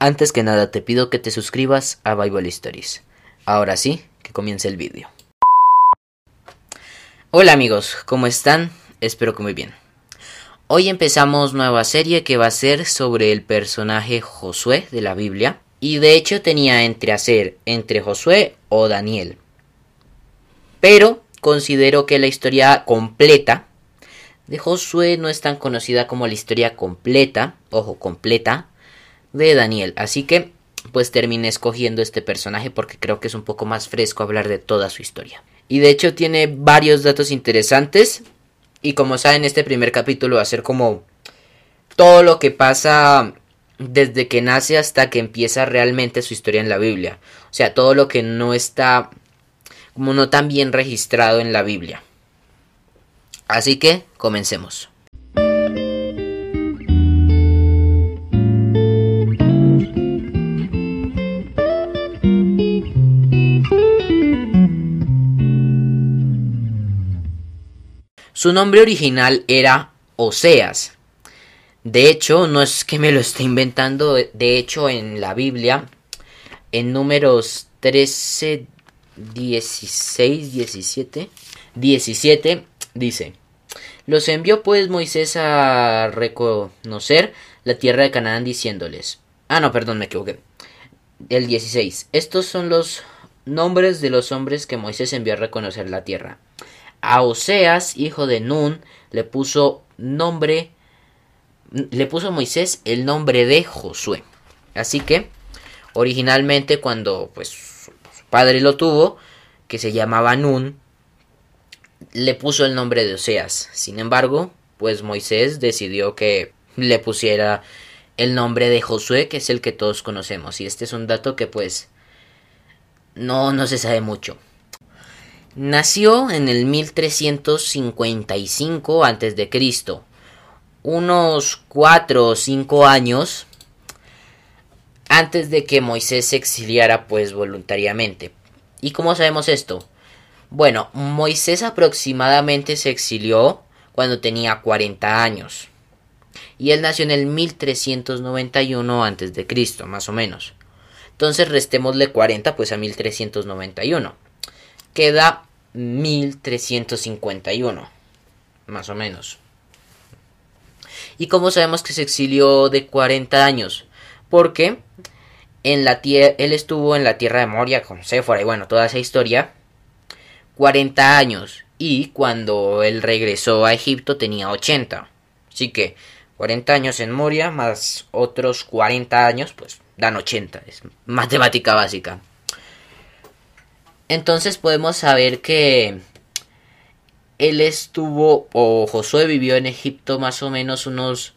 Antes que nada te pido que te suscribas a Bible Stories. Ahora sí, que comience el vídeo. Hola amigos, ¿cómo están? Espero que muy bien. Hoy empezamos nueva serie que va a ser sobre el personaje Josué de la Biblia. Y de hecho tenía entre hacer entre Josué o Daniel. Pero considero que la historia completa de Josué no es tan conocida como la historia completa, ojo, completa, de Daniel. Así que pues terminé escogiendo este personaje porque creo que es un poco más fresco hablar de toda su historia. Y de hecho tiene varios datos interesantes. Y como saben, este primer capítulo va a ser como todo lo que pasa desde que nace hasta que empieza realmente su historia en la Biblia. O sea, todo lo que no está como no tan bien registrado en la Biblia. Así que comencemos. Su nombre original era Oseas. De hecho, no es que me lo esté inventando, de hecho en la Biblia, en números 13, 16, 17, 17, dice, los envió pues Moisés a reconocer la tierra de Canaán diciéndoles, ah no, perdón, me equivoqué, el 16, estos son los nombres de los hombres que Moisés envió a reconocer la tierra. A Oseas, hijo de Nun, le puso nombre, le puso Moisés el nombre de Josué. Así que, originalmente cuando pues su padre lo tuvo, que se llamaba Nun, le puso el nombre de Oseas. Sin embargo, pues Moisés decidió que le pusiera el nombre de Josué, que es el que todos conocemos. Y este es un dato que pues no, no se sabe mucho. Nació en el 1355 a.C., unos 4 o 5 años antes de que Moisés se exiliara pues voluntariamente. ¿Y cómo sabemos esto? Bueno, Moisés aproximadamente se exilió cuando tenía 40 años. Y él nació en el 1391 a.C., más o menos. Entonces restémosle 40 pues a 1391. Queda 1351, más o menos. ¿Y cómo sabemos que se exilió de 40 años? Porque en la él estuvo en la tierra de Moria con Séfora y bueno, toda esa historia 40 años y cuando él regresó a Egipto tenía 80. Así que 40 años en Moria más otros 40 años pues dan 80. Es matemática básica. Entonces podemos saber que él estuvo, o Josué vivió en Egipto más o menos unos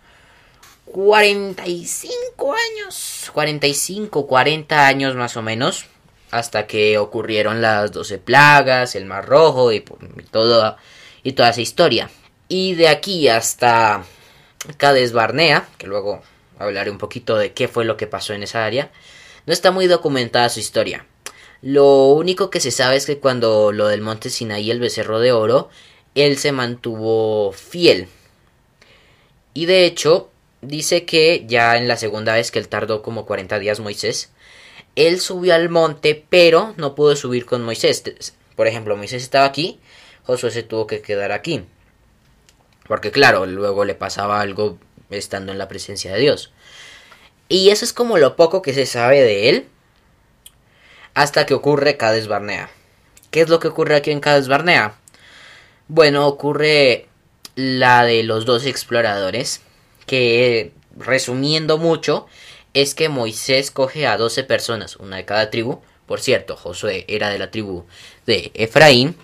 45 años, 45, 40 años más o menos, hasta que ocurrieron las 12 plagas, el Mar Rojo y, todo, y toda esa historia. Y de aquí hasta Cades Barnea, que luego hablaré un poquito de qué fue lo que pasó en esa área, no está muy documentada su historia. Lo único que se sabe es que cuando lo del monte Sinaí, el becerro de oro, él se mantuvo fiel. Y de hecho, dice que ya en la segunda vez que él tardó como 40 días Moisés, él subió al monte, pero no pudo subir con Moisés. Por ejemplo, Moisés estaba aquí, Josué se tuvo que quedar aquí. Porque claro, luego le pasaba algo estando en la presencia de Dios. Y eso es como lo poco que se sabe de él hasta que ocurre Cades Barnea. ¿Qué es lo que ocurre aquí en Cades Barnea? Bueno, ocurre la de los dos exploradores, que resumiendo mucho, es que Moisés coge a 12 personas, una de cada tribu. Por cierto, Josué era de la tribu de Efraín.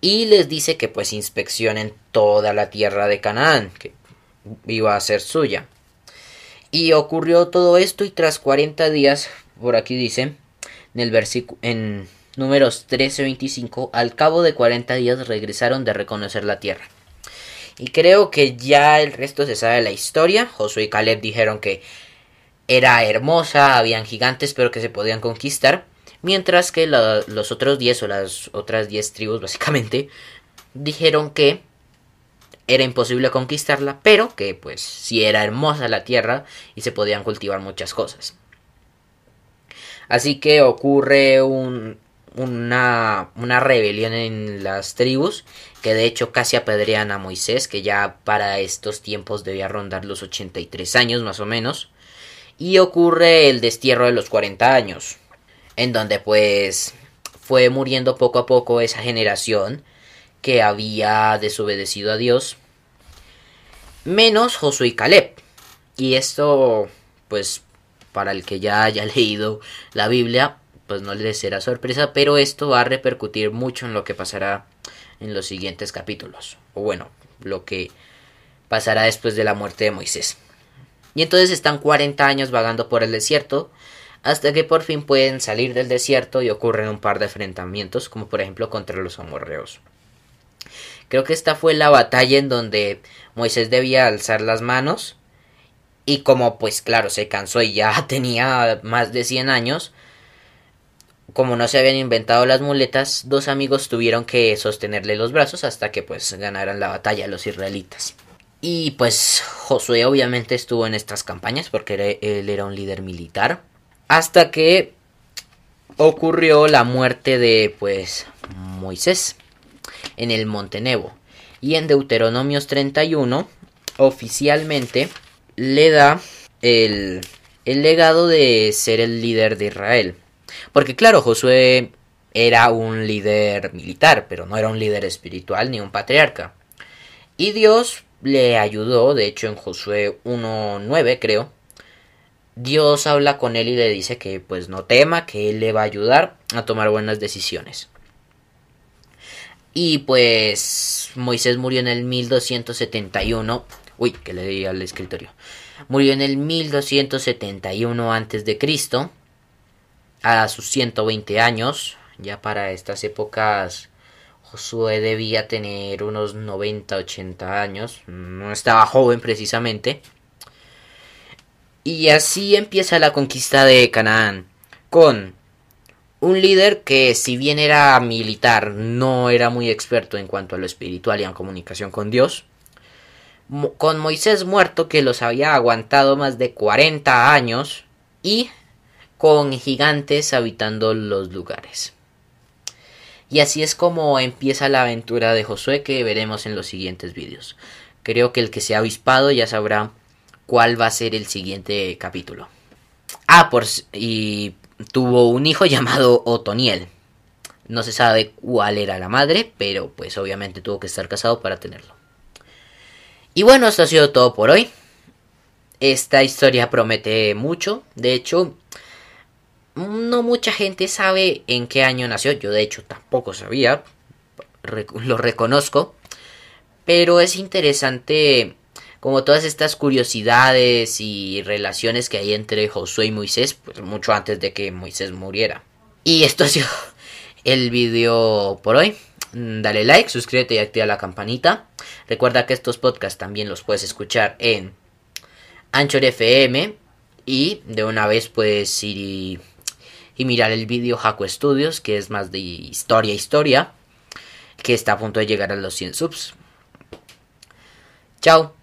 Y les dice que pues inspeccionen toda la tierra de Canaán, que iba a ser suya. Y ocurrió todo esto y tras 40 días por aquí dice, en números 13-25, al cabo de 40 días regresaron de reconocer la tierra. Y creo que ya el resto se sabe de la historia. Josué y Caleb dijeron que era hermosa, habían gigantes, pero que se podían conquistar. Mientras que los otros 10 o las otras 10 tribus, básicamente, dijeron que era imposible conquistarla, pero que pues sí era hermosa la tierra y se podían cultivar muchas cosas. Así que ocurre un, una, una, rebelión en las tribus que de hecho casi apedrean a Moisés, que ya para estos tiempos debía rondar los 83 años más o menos. Y ocurre el destierro de los 40 años, en donde pues fue muriendo poco a poco esa generación que había desobedecido a Dios, menos Josué y Caleb. Y esto, pues, para el que ya haya leído la Biblia, pues no les será sorpresa, pero esto va a repercutir mucho en lo que pasará en los siguientes capítulos, o bueno, lo que pasará después de la muerte de Moisés. Y entonces están 40 años vagando por el desierto, hasta que por fin pueden salir del desierto y ocurren un par de enfrentamientos, como por ejemplo contra los amorreos. Creo que esta fue la batalla en donde Moisés debía alzar las manos y como pues claro se cansó y ya tenía más de 100 años, como no se habían inventado las muletas, dos amigos tuvieron que sostenerle los brazos hasta que pues ganaran la batalla los israelitas. Y pues Josué obviamente estuvo en estas campañas porque él era un líder militar. Hasta que ocurrió la muerte de pues Moisés en el Monte Nebo. Y en Deuteronomios 31 oficialmente le da el, el legado de ser el líder de Israel. Porque claro, Josué era un líder militar, pero no era un líder espiritual ni un patriarca. Y Dios le ayudó, de hecho en Josué 1.9 creo, Dios habla con él y le dice que pues no tema, que él le va a ayudar a tomar buenas decisiones. Y pues Moisés murió en el 1271. Uy, que le di al escritorio. Murió en el 1271 antes de Cristo. A sus 120 años. Ya para estas épocas Josué debía tener unos 90, 80 años. No estaba joven precisamente. Y así empieza la conquista de Canaán. Con un líder que si bien era militar, no era muy experto en cuanto a lo espiritual y en comunicación con Dios. Con Moisés muerto que los había aguantado más de 40 años y con gigantes habitando los lugares. Y así es como empieza la aventura de Josué que veremos en los siguientes vídeos. Creo que el que se ha avispado ya sabrá cuál va a ser el siguiente capítulo. Ah, por y tuvo un hijo llamado Otoniel. No se sabe cuál era la madre, pero pues obviamente tuvo que estar casado para tenerlo. Y bueno, esto ha sido todo por hoy. Esta historia promete mucho. De hecho, no mucha gente sabe en qué año nació. Yo de hecho tampoco sabía. Lo reconozco. Pero es interesante como todas estas curiosidades y relaciones que hay entre Josué y Moisés, pues mucho antes de que Moisés muriera. Y esto ha sido el vídeo por hoy. Dale like, suscríbete y activa la campanita. Recuerda que estos podcasts también los puedes escuchar en Anchor FM. Y de una vez puedes ir y, mirar el vídeo Jaco Studios, que es más de historia, historia, que está a punto de llegar a los 100 subs. Chao.